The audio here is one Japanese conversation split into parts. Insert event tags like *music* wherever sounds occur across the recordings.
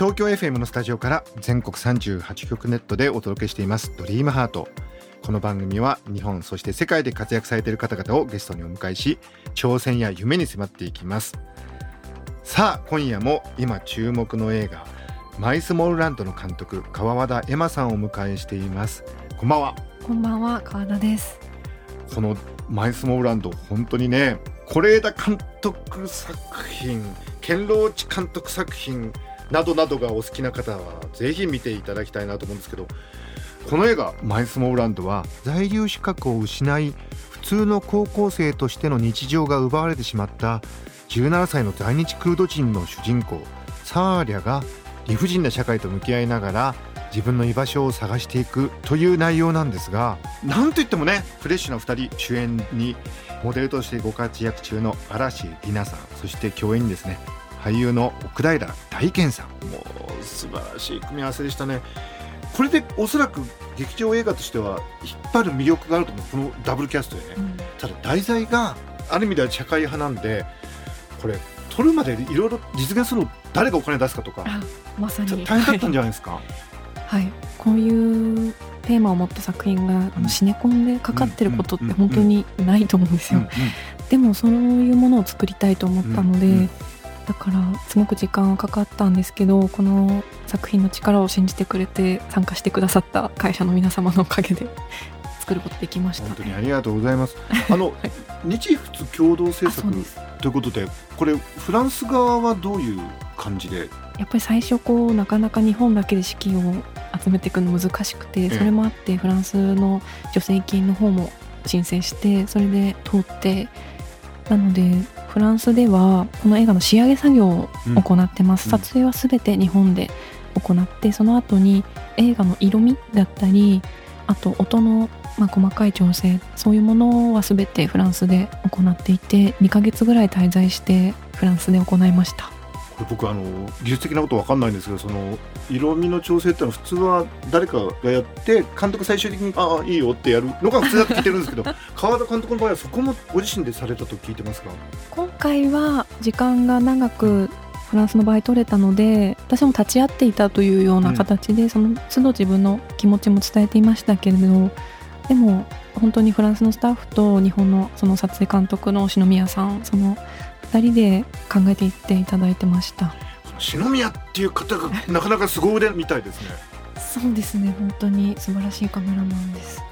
東京 FM のスタジオから全国38局ネットでお届けしています。ドリームハート。この番組は日本そして世界で活躍されている方々をゲストにお迎えし挑戦や夢に迫っていきます。さあ今夜も今注目の映画マイスモールランドの監督川和田エマさんをお迎えしています。こんばんは。こんばんは川田です。このマイスモールランド本当にね是枝監督作品堅牢地監督作品などなどがお好きな方はぜひ見ていただきたいなと思うんですけどこの映画「マイスモーランド」は在留資格を失い普通の高校生としての日常が奪われてしまった17歳の在日クルド人の主人公サーリャが理不尽な社会と向き合いながら自分の居場所を探していくという内容なんですがなんといってもねフレッシュな2人主演にモデルとしてご活躍中の嵐里奈さんそして共演にですね。俳優の奥平大健さん。もう素晴らしい組み合わせでしたね。これでおそらく劇場映画としては引っ張る魅力があると思う。このダブルキャストでね、うん、ただ題材がある意味では社会派なんでこれ撮るまでいろいろ実現するの誰がお金出すかとかまさに。大変だったんじゃないですか。*laughs* はい。こういうテーマを持った作品が、うん、シネコンでかかってることって本当にないと思うんですよ、でもそういうものを作りたいと思ったので、うんうん、だからすごく時間はかかったんですけどこの作品の力を信じてくれて参加してくださった会社の皆様のおかげで *laughs* 作ることできました。本当にありがとうございます。あの、はい、日仏共同制作ということでこれフランス側はどういう感じで？やっぱり最初こうなかなか日本だけで資金を集めていくの難しくてそれもあってフランスの助成金の方も申請してそれで通ってなのでフランスではこの映画の仕上げ作業を行ってます、うん、撮影は全て日本で行ってその後に映画の色味だったりあと音のまあ細かい調整そういうものは全てフランスで行っていて2ヶ月ぐらい滞在してフランスで行いました僕あの技術的なこと分かんないんですけどその色味の調整ってのは普通は誰かがやって監督最終的にああいいよってやるのが普通だと聞いてるんですけど *laughs* 川田監督の場合はそこもご自身でされたと聞いてますか今回は時間が長くフランスの場合取れたので私も立ち会っていたというような形で、うん、その都度自分の気持ちも伝えていましたけれどでも本当にフランスのスタッフと日本のその撮影監督の篠宮さんその2人で考えていっていただいてました。篠宮っていう方がなかなか凄腕みたいですね。そうですね本当に素晴らしいカメラマンです。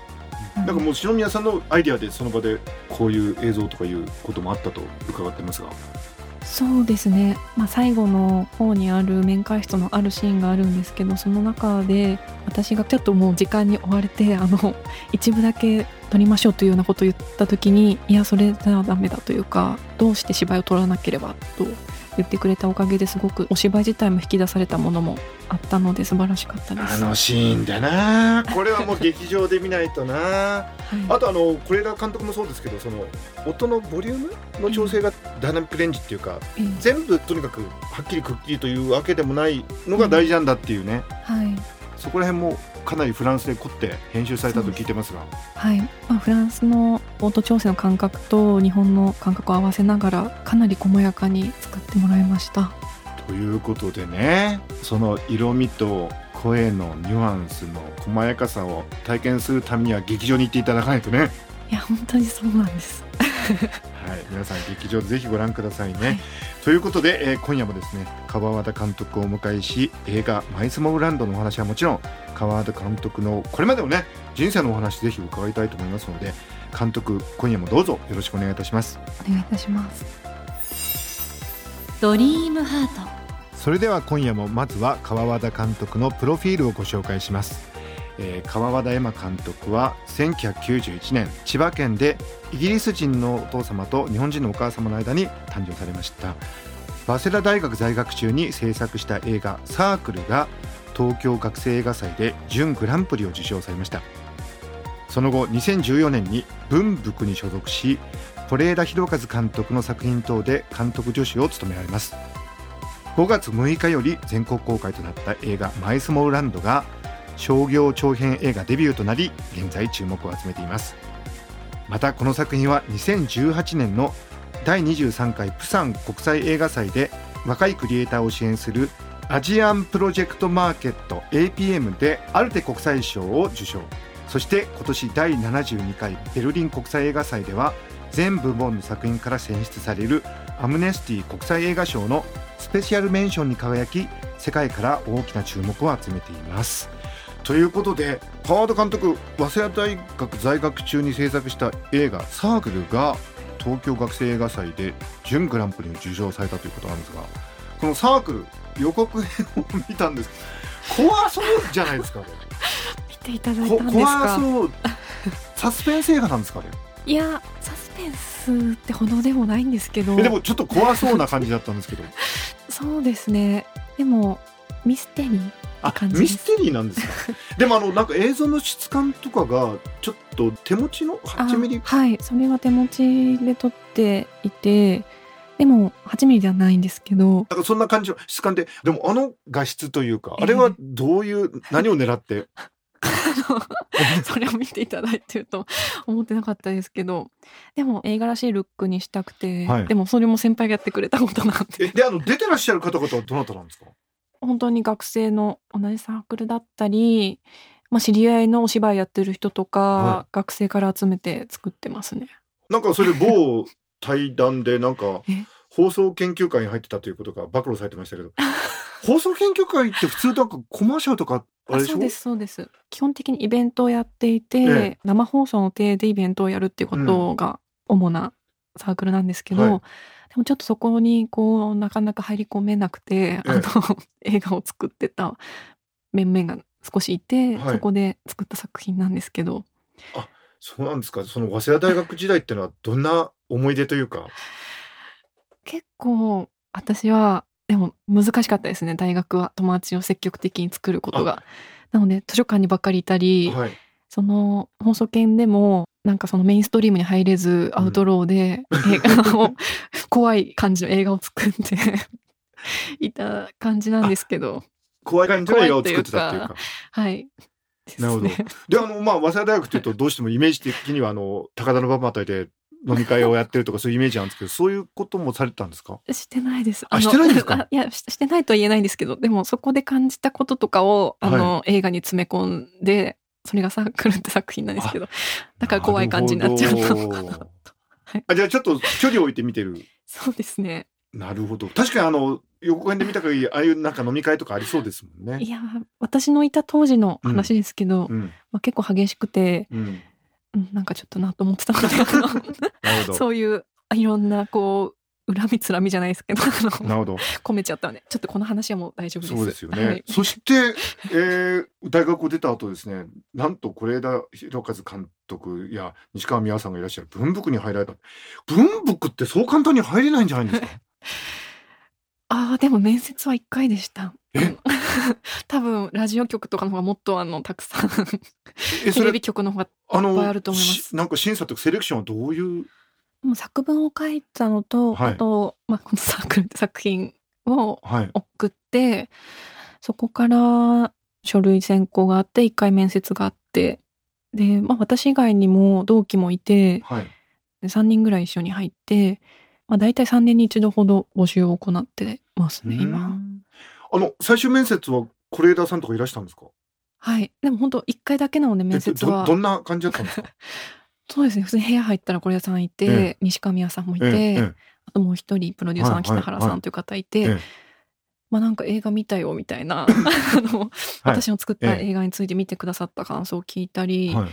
なんかもう篠宮さんのアイディアでその場でこういう映像とかいうこともあったと伺ってますがそうですね、まあ、最後の方にある面会室のあるシーンがあるんですけどその中で私がちょっともう時間に追われてあの一部だけ撮りましょうというようなことを言った時にいやそれじゃダメだというかどうして芝居を撮らなければと言ってくれたおかげですごくお芝居自体も引き出されたものもあったので素晴らしかったです。あのシーンだな。*laughs* これはもう劇場で見ないとな、はい、あとあの是枝監督もそうですけどその音のボリュームの調整がダイナミックレンジっていうか、うん、全部とにかくはっきりくっきりというわけでもないのが大事なんだっていうね、うん、はい、そこら辺もかなりフランスで凝って編集されたと聞いてますが。はい、まあ、フランスの音調整の感覚と日本の感覚を合わせながらかなり細やかに作ってもらいました。ということでねその色味と声のニュアンスの細やかさを体験するためには劇場に行っていただかないとね。いや本当にそうなんですはい皆さん劇場ぜひご覧くださいね、はい、ということで、えー、今夜もですね川和田監督をお迎えし映画「マイスモールランド」のお話はもちろん川和田監督のこれまでのね人生のお話ぜひ伺いたいと思いますので監督今夜もどうぞよろしくお願いいたします。お願いいたします。ドリームハート。それでは今夜もまずは川和田監督のプロフィールをご紹介します、えー、川和田恵馬監督は1991年千葉県でイギリス人のお父様と日本人のお母様の間に誕生されました。早稲田大学在学中に制作した映画「サークル」が東京学生映画祭で準グランプリを受賞されました。その後2014年に文福に所属し是枝裕和監督の作品等で監督助手を務められます。5月6日より全国公開となった映画「マイスモールランド」が商業長編映画デビューとなり現在注目を集めています。またこの作品は2018年の第23回プサン国際映画祭で若いクリエイターを支援するアジアンプロジェクトマーケット APM でアルテ国際賞を受賞。そして今年第72回ベルリン国際映画祭では全部門の作品から選出されるアムネスティ国際映画賞のスペシャルメンションに輝き世界から大きな注目を集めています。ということで川端監督早稲田大学在学中に制作した映画「サークル」が東京学生映画祭で準グランプリを受賞されたということなんですがこの「サークル」予告編を見たんです怖そうじゃないですか *laughs* 見ていただいたんですか？怖そう。サスペンス映画なんですかねいやサスペンスってほどでもないんですけど。でもちょっと怖そうな感じだったんですけど。*laughs* そうですね。でもミステリーあミステリーなんですか？*laughs* でもあのなんか映像の質感とかがちょっと手持ちの？8ミリ？あはい。それは手持ちで撮っていてでも8ミリではないんですけど。なんかそんな感じの質感ででもあの画質というかあれはどういう何を狙って？*laughs* それを見ていただいてると思ってなかったですけど。でも映画らしいルックにしたくて、はい。でもそれも先輩がやってくれたことなんで。えであの出てらっしゃる方々はどなたなんですか？本当に学生の同じサークルだったり、まあ、知り合いのお芝居やってる人とか、は学生から集めて作ってますね。なんかそれ某対談でなんかえ？放送研究会に入ってたということが暴露されてましたけど *laughs* 放送研究会って普通なんかコマーシャルとかあれでしょ？あそうですそうです。基本的にイベントをやっていて、ええ。生放送の体でイベントをやるっていうことが主なサークルなんですけど、はい。でもちょっとそこにこうなかなか入り込めなくて、えあの *laughs* 映画を作ってた面々が少しいて、はい。そこで作った作品なんですけど。そうなんですか。その早稲田大学時代っていうのはどんな思い出というか？結構私はでも難しかったですね大学は友達を積極的に作ることが。なので図書館にばっかりいたり、はい。その放送研でもなんかそのメインストリームに入れずアウトローで *laughs* 映画を、怖い感じの映画を作っていた感じなんですけど。怖い感じの映画を作ってたっていうか。はい。なるほど。ね。であのまあ早稲田大学っていうとどうしてもイメージ的にはあの高田馬場あたりで飲み会をやってるとかそういうイメージなんですけどそういうこともされてたんですか？してないです。あのしてないんですか？あいやししてないとは言えないんですけどでもそこで感じたこととかをあの、映画に詰め込んでそれがサークルって作品なんですけど。だから怖い感じになっちゃうなるほとど。はい。あじゃあちょっと距離を置いて見てる。そうですね。なるほど。確かにあの予告編で見た限りああいうなんか飲み会とかありそうですもんね。いや私のいた当時の話ですけど、うん。まあ、結構激しくて、うん。うん、なんかちょっとなと思ってたので *laughs* そういういろんなこう恨みつらみじゃないですけどなるほど込めちゃったのでちょっとこの話はもう大丈夫です。そうですよね。はいそして、えー大学を出た後ですね、なんと是枝裕和監督や西川美和さんがいらっしゃる文福に入られた。文福ってそう簡単に入れないんじゃないんですか？*laughs* ああでも面接は1回でした。え？*laughs* 多分ラジオ局とかの方がもっとあのたくさんテレビ、局の方があのいっぱいあると思いますしなんか審査とかセレクションはどういう、もう作文を書いたのと、はいあと、まあ、このサークル作品をはい。送ってそこから書類選考があって1回面接があってで、まあ、私以外にも同期もいてはい。で3人ぐらい一緒に入って、まあ、大体3年に一度ほど募集を行ってますねう今。んあの、最終面接は是枝さんとかいらしたんですか？はいでも本当1回だけなので面接はどんな感じだったんですか？*laughs* そうですね。普通に部屋入ったら是枝さんいて、ええ。西川美也さんもいて、あともう一人プロデューサーの北原さんという方いて、ええ。まあなんか映画見たよみたいな *laughs* あの、はい。私の作ったええ。映画について見てくださった感想を聞いたり、はい。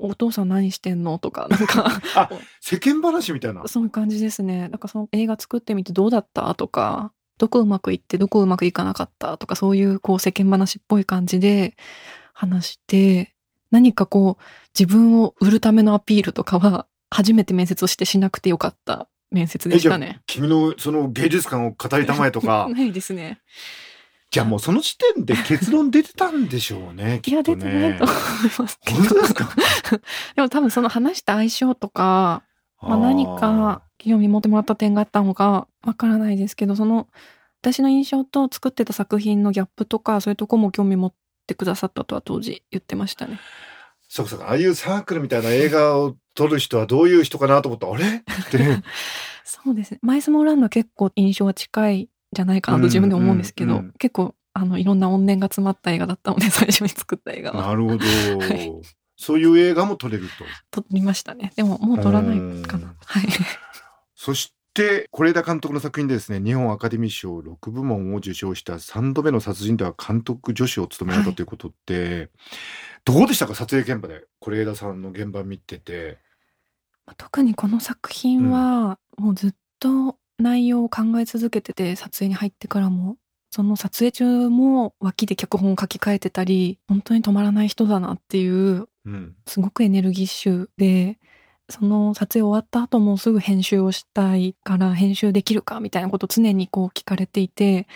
お父さん何してんの？とかなんか *laughs* あ世間話みたいな。そういう感じですね。なんかその映画作ってみてどうだった？とかどこうまくいってどこうまくいかなかった？とかそういうこう世間話っぽい感じで話して何かこう自分を売るためのアピールとかは初めて面接をしてしなくてよかった面接でしたね。君のその芸術観を語りたまえとか *laughs* ないですね。じゃあもうその時点で結論出てたんでしょうね *laughs* いや、出てないと思いますけど。本当ですか？*laughs* でも多分その話した相性とか、まあ、何か興味持ってもらった点があったのかわからないですけど、その私の印象と作ってた作品のギャップとか、そういうとこも興味持ってくださったとは当時言ってましたね。そうかそうかああいうサークルみたいな映画を撮る人はどういう人かなと思ったらあれ？ってね *laughs* そうですね。マイスモーランドは結構印象は近いんじゃないかなと自分で思うんですけど、うんうんうん結構あのいろんな怨念が詰まった映画だったので、*laughs* 最初に作った映画は。なるほど、はいそういう映画も撮れると撮りましたね。でももう撮らないかうんな。はい。*laughs* そして是枝監督の作品でですね日本アカデミー賞6部門を受賞した3度目の殺人では監督助手を務められたということで、どうでしたか？撮影現場で是枝さんの現場見てて。特にこの作品はもうずっと内容を考え続けてて撮影に入ってからも。その撮影中も脇で脚本を書き換えてたり本当に止まらない人だなっていううん。すごくエネルギッシュでその撮影終わった後もすぐ編集をしたいから編集できるかみたいなことを常にこう聞かれていて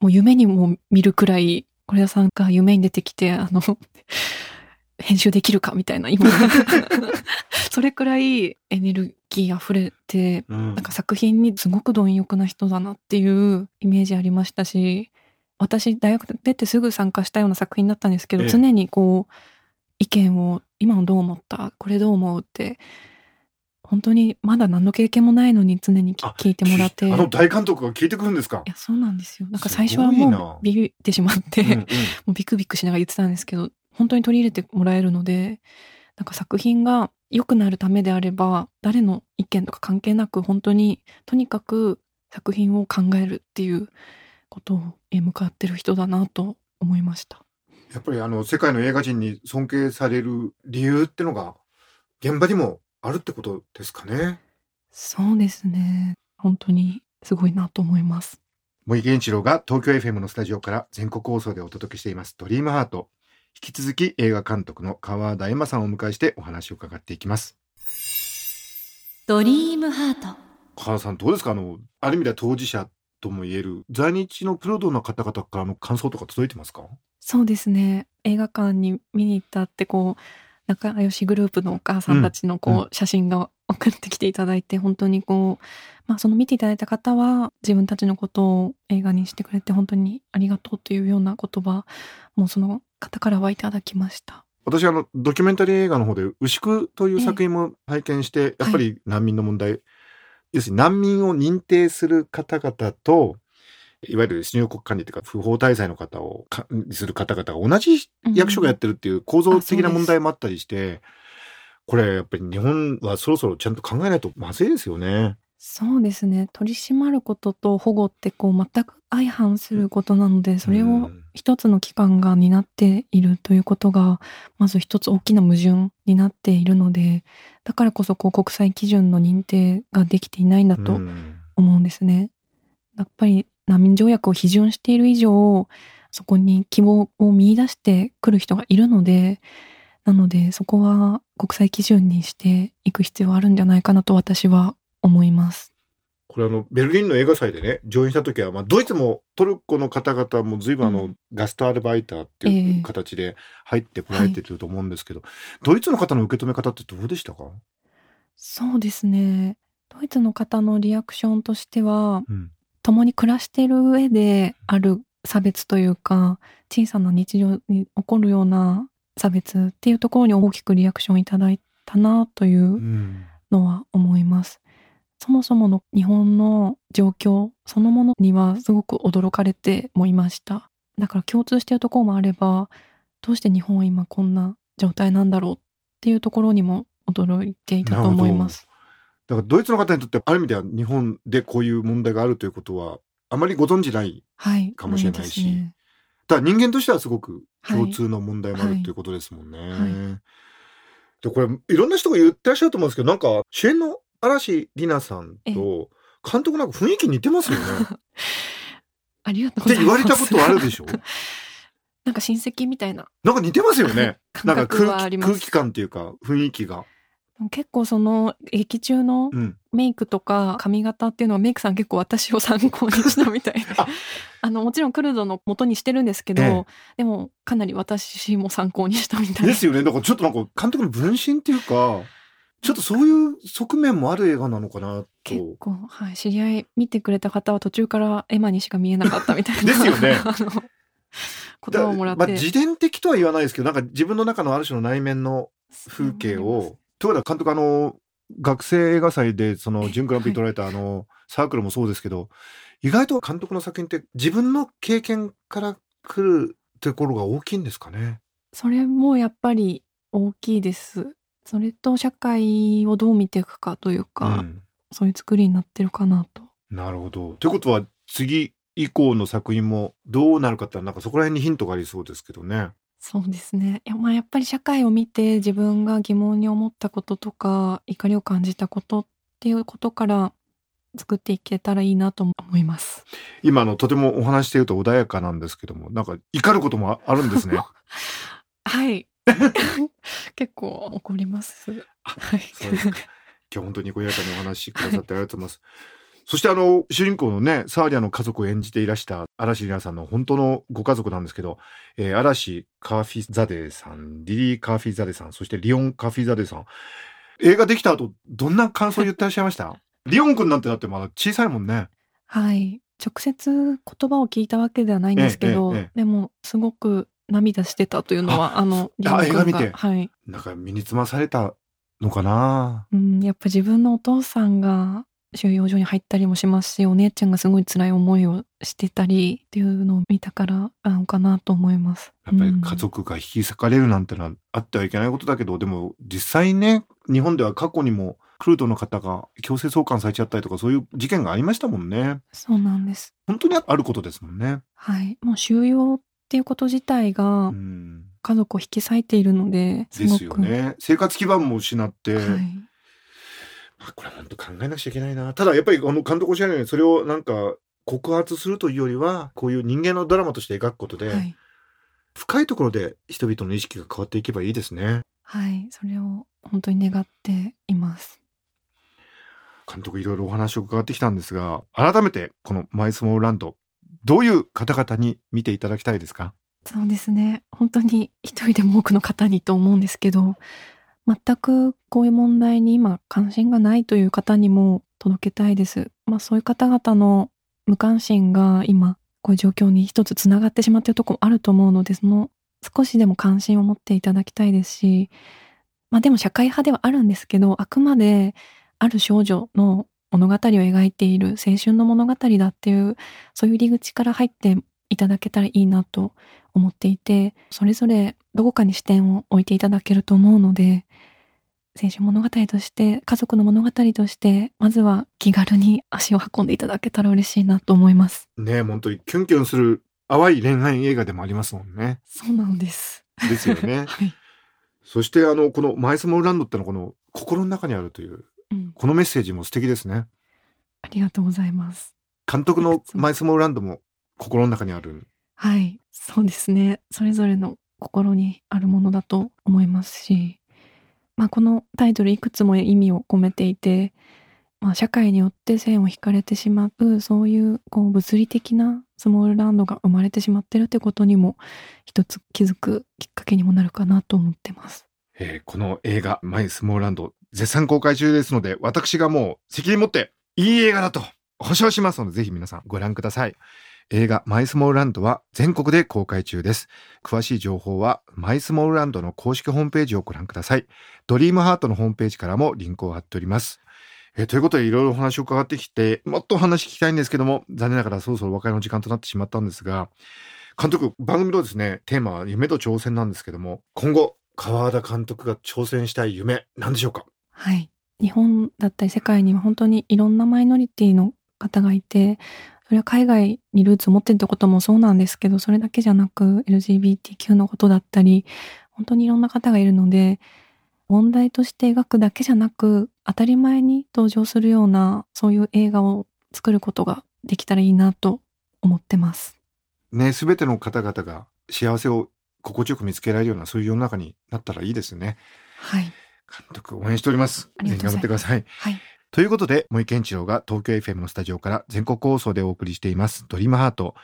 もう夢にも見るくらい是枝さんが夢に出てきてあの *laughs* 編集できるかみたいな今。*laughs* それくらいエネルギー溢れてうん。なんか作品にすごく貪欲な人だなっていうイメージありましたし私大学出てすぐ参加したような作品だったんですけど、ええ。常にこう意見を今のどう思った？これどう思う？って本当にまだ何の経験もないのに常に聞いてもらって。いあの大監督が聞いてくるんですか？やそうなんですよ。なんか最初はなもうビビってしまって、うんうん。*laughs* もうビクビクしながら言ってたんですけど本当に取り入れてもらえるのでなんか作品が良くなるためであれば誰の意見とか関係なく本当にとにかく作品を考えるっていうことへ向かってる人だなと思いました。やっぱりあの世界の映画人に尊敬される理由ってのが現場にもあるってことですかね。そうですね本当にすごいなと思います。森健一郎が東京 FM のスタジオから全国放送でお届けしています「ドリームハート引き続き映画監督の川田恵馬さんをお迎えしてお話を伺っていきます。ドリームハート川田さんどうですか？あのある意味では当事者とも言える在日のプロドの方々からの感想とか届いてますか？そうですね。映画館に見に行ったってこう仲良しグループのお母さんたちのこう、うん。うん写真が送ってきていただいて本当にこう、まあ、その見ていただいた方は自分たちのことを映画にしてくれて本当にありがとうというような言葉もその方からはいただきました。私あのドキュメンタリー映画の方で「牛久」という作品も拝見して、やっぱり難民の問題、要するに難民を認定する方々といわゆる出入国管理というか不法滞在の方を管理する方々が同じ役所がやってるっていう構造的な問題もあったりして、これやっぱり日本はそろそろちゃんと考えないとまずいですよね。そうですね。取り締まることと保護ってこう全く相反することなのでそれをうん。一つの機関が担っているということがまず一つ大きな矛盾になっているのでだからこそこう国際基準の認定ができていないんだとうん。思うんですね。やっぱり難民条約を批准している以上そこに希望を見出してくる人がいるのでなのでそこは国際基準にしていく必要あるんじゃないかなと私は思います。これあのベルリンの映画祭でね上映した時は、まあ、ドイツもトルコの方々も随分あの、うガストアルバイターっていええう形で入ってこられてると思うんですけど、ドイツの方の受け止め方ってどうでしたか、そうですね。ドイツの方のリアクションとしてはうん共に暮らしている上である差別というか小さな日常に起こるような差別っていうところに大きくリアクションいただいたなというのは思います。そもそもの日本の状況そのものにはすごく驚かれてもいました。だから共通しているところもあればどうして日本は今こんな状態なんだろうっていうところにも驚いていたと思います。だからドイツの方にとってある意味では日本でこういう問題があるということはあまりご存じないはい。かもしれないしですねだ人間としてはすごくはい共通の問題もあるということですもんね。はいでこれいろんな人が言ってらっしゃると思うんですけどなんか主演の嵐里奈さんと監督なんか雰囲気似てますよね。ありがとうって。言われたことあるでしょ？*laughs* なんか親戚みたいななんか似てますよね。*laughs* なんか。空気感っていうか雰囲気が。結構その劇中のうん。メイクとか髪型っていうのはメイクさん結構私を参考にしたみたいで。あ。*laughs* あのもちろんクルドの元にしてるんですけど、ええ。でもかなり私も参考にしたみたい。ですよね。だからちょっとなんか監督の分身っていうかちょっとそういう側面もある映画なのかな結と構、はい、知り合い見てくれた方は途中からエマにしか見えなかったみたいな。ですよね。*laughs* あの言葉をもらって、まあ、自伝的とは言わないですけどなんか自分の中のある種の内面の風景を。ということは監督あの学生映画祭でその準グランプリ取られたあのサークルもそうですけど意外と監督の作品って自分の経験から来るところが大きいんですかね？それもやっぱり大きいですそれと社会をどう見ていくかというか、うんそういう作りになってるかなとなるほど。ということは次以降の作品もどうなるかってなんかそこら辺にヒントがありそうですけどね。そうですねいやまあやっぱり社会を見て自分が疑問に思ったこととか怒りを感じたことっていうことから作っていけたらいいなと思います。今あのとてもお話していると穏やかなんですけどもなんか怒ることもああるんですね。*laughs* はい。*laughs* 結構怒ります。はい。今日本当にこやかにお話しくださってありがとうございます。そしてあの主人公のねサーリャの家族を演じていらした嵐里奈さんの本当のご家族なんですけど、えー嵐カーフィザデーさんリリー・カーフィザデーさんそしてリオン・カーフィザデーさん映画できた後どんな感想言ってらっしゃいました？*laughs* リオン君なんてだってまだ小さいもんね。はい。直接言葉を聞いたわけではないんですけど、ええええでもすごく涙してたというのはあのリオン見てはい。なんか身につまされたのかな？うん、やっぱ自分のお父さんが収容所に入ったりもしますし、お姉ちゃんがすごい辛い思いをしてたりっていうのを見たからなのかなと思います。やっぱりうん家族が引き裂かれるなんてのはあってはいけないことだけど、でも実際にね、日本では過去にもクルードの方が強制送還されちゃったりとかそういう事件がありましたもんね。そうなんです。本当にあることですもんね。はい。もう収容っていうこと自体がうん。家族を引き裂いているので、すで。すよね。生活基盤も失って、はい。まあこれは本当考えなくちゃいけないな。ただやっぱりあの監督おっしゃるようにそれをなんか告発するというよりは、こういう人間のドラマとして描くことで、はい。深いところで人々の意識が変わっていけばいいですね。はい。それを本当に願っています。監督いろいろお話を伺ってきたんですが改めてこの「マイスモールランド」どういう方々に見ていただきたいですか？そうですね。本当に一人でも多くの方にと思うんですけど、全くこういう問題に今関心がないという方にも届けたいです。まあそういう方々の無関心が今こういう状況に一つつながってしまっているとこもあると思うので、その少しでも関心を持っていただきたいですし、まあでも社会派ではあるんですけど、あくまである少女の物語を描いている青春の物語だっていう、そういう入り口から入っていただけたらいいなと思っていて、それぞれどこかに視点を置いていただけると思うので、青春物語として、家族の物語として、まずは気軽に足を運んでいただけたら嬉しいなと思います。ねえ本当にキュンキュンする淡い恋愛映画でもありますもんね。そうなんです。ですよね。*laughs* はい。そしてあのこの「マイスモールランド」ってのはこの心の中にあるといううん。このメッセージも素敵ですね。ありがとうございます。監督のマイスモールランドも心の中にある。はい。そうですね。それぞれの心にあるものだと思いますし、まあこのタイトルいくつも意味を込めていて、まあ社会によって線を引かれてしまう、そういうこう物理的なスモールランドが生まれてしまってるってことにも一つ気づくきっかけにもなるかなと思ってます。えーこの映画「マイスモールランド」絶賛公開中ですので私がもう責任持っていい映画だと保証しますのでぜひ皆さんご覧ください映画「マイスモールランド」は全国で公開中です。詳しい情報はマイスモールランドの公式ホームページをご覧ください。ドリームハートのホームページからもリンクを貼っております。えということでいろいろお話を伺ってきてもっとお話聞きたいんですけども残念ながらそろそろお別れの時間となってしまったんですが監督番組のですねテーマは夢と挑戦なんですけども今後川田監督が挑戦したい夢何でしょうか？はい。日本だったり世界には本当にいろんなマイノリティの方がいて、それは海外にルーツを持ってるってこともそうなんですけど、それだけじゃなく LGBTQ のことだったり、本当にいろんな方がいるので、問題として描くだけじゃなく、当たり前に登場するような、そういう映画を作ることができたらいいなと思ってます。ね全ての方々が幸せを心地よく見つけられるようなそういう世の中になったらいいですね。はい。監督応援しております。ありがとうございます。ぜひ頑張ってください。はいということで森健一郎が東京 FM のスタジオから全国放送でお送りしていますドリームハート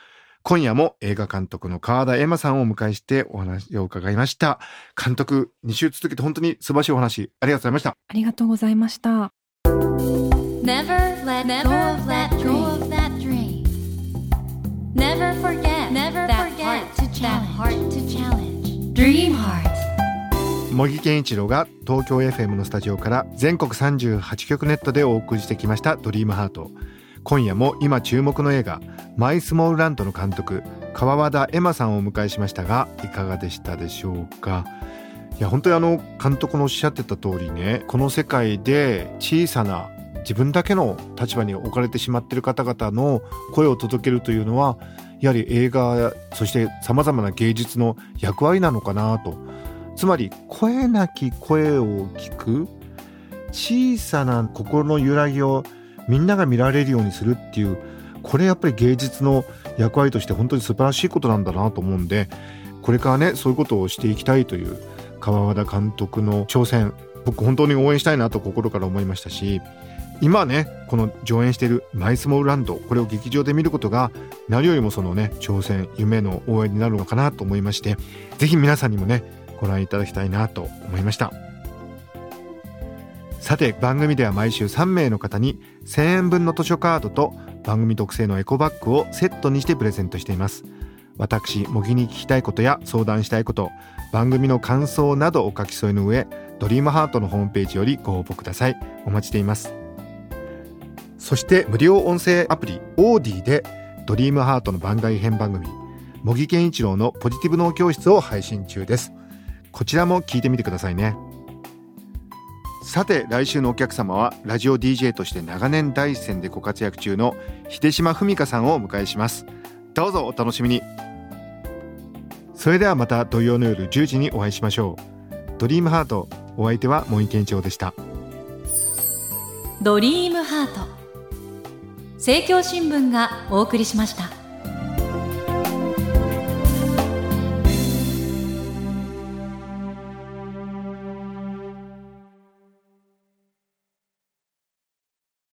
今夜も映画監督の川田絵馬さんをお迎えしてお話を伺いました監督2週続けて本当に素晴らしいお話ありがとうございましたありがとうございました Never let go of that dream. Never forget Never forget that heart to challenge. Dream heart. 茂木健一郎が東京 FM のスタジオから全国38局ネットでお送りしてきました「ドリームハート。今夜も今注目の映画「マイスモールランド」の監督川和田絵馬さんをお迎えしましたがいかがでしたでしょうか？いや本当にあの監督のおっしゃってた通りねこの世界で小さな自分だけの立場に置かれてしまってる方々の声を届けるというのはやはり映画そしてさまざまな芸術の役割なのかなとつまり声なき声を聞く小さな心の揺らぎをみんなが見られるようにするっていうこれやっぱり芸術の役割として本当に素晴らしいことなんだなと思うんでこれからねそういうことをしていきたいという川和田監督の挑戦僕本当に応援したいなと心から思いましたし今ねこの上演している「マイスモールランド」これを劇場で見ることが何よりもそのね挑戦夢の応援になるのかなと思いましてぜひ皆さんにもねご覧いただきたいなと思いました。さて番組では毎週3名の方に1000円分の図書カードと番組特製のエコバッグをセットにしてプレゼントしています。私模擬に聞きたいことや相談したいこと番組の感想などお書き添えの上ドリームハートのホームページよりご応募ください。お待ちしています。そして無料音声アプリオーディでドリームハートの番外編番組模擬健一郎のポジティブ脳教室を配信中です。こちらも聞いてみてくださいね。さて来週のお客様はラジオ DJ として長年第一線でご活躍中の秀島文香さんをお迎えします。どうぞお楽しみに。それではまた土曜の夜10時にお会いしましょう。ドリームハートお相手は森健一郎でした。ドリームハート。政教新聞がお送りしました。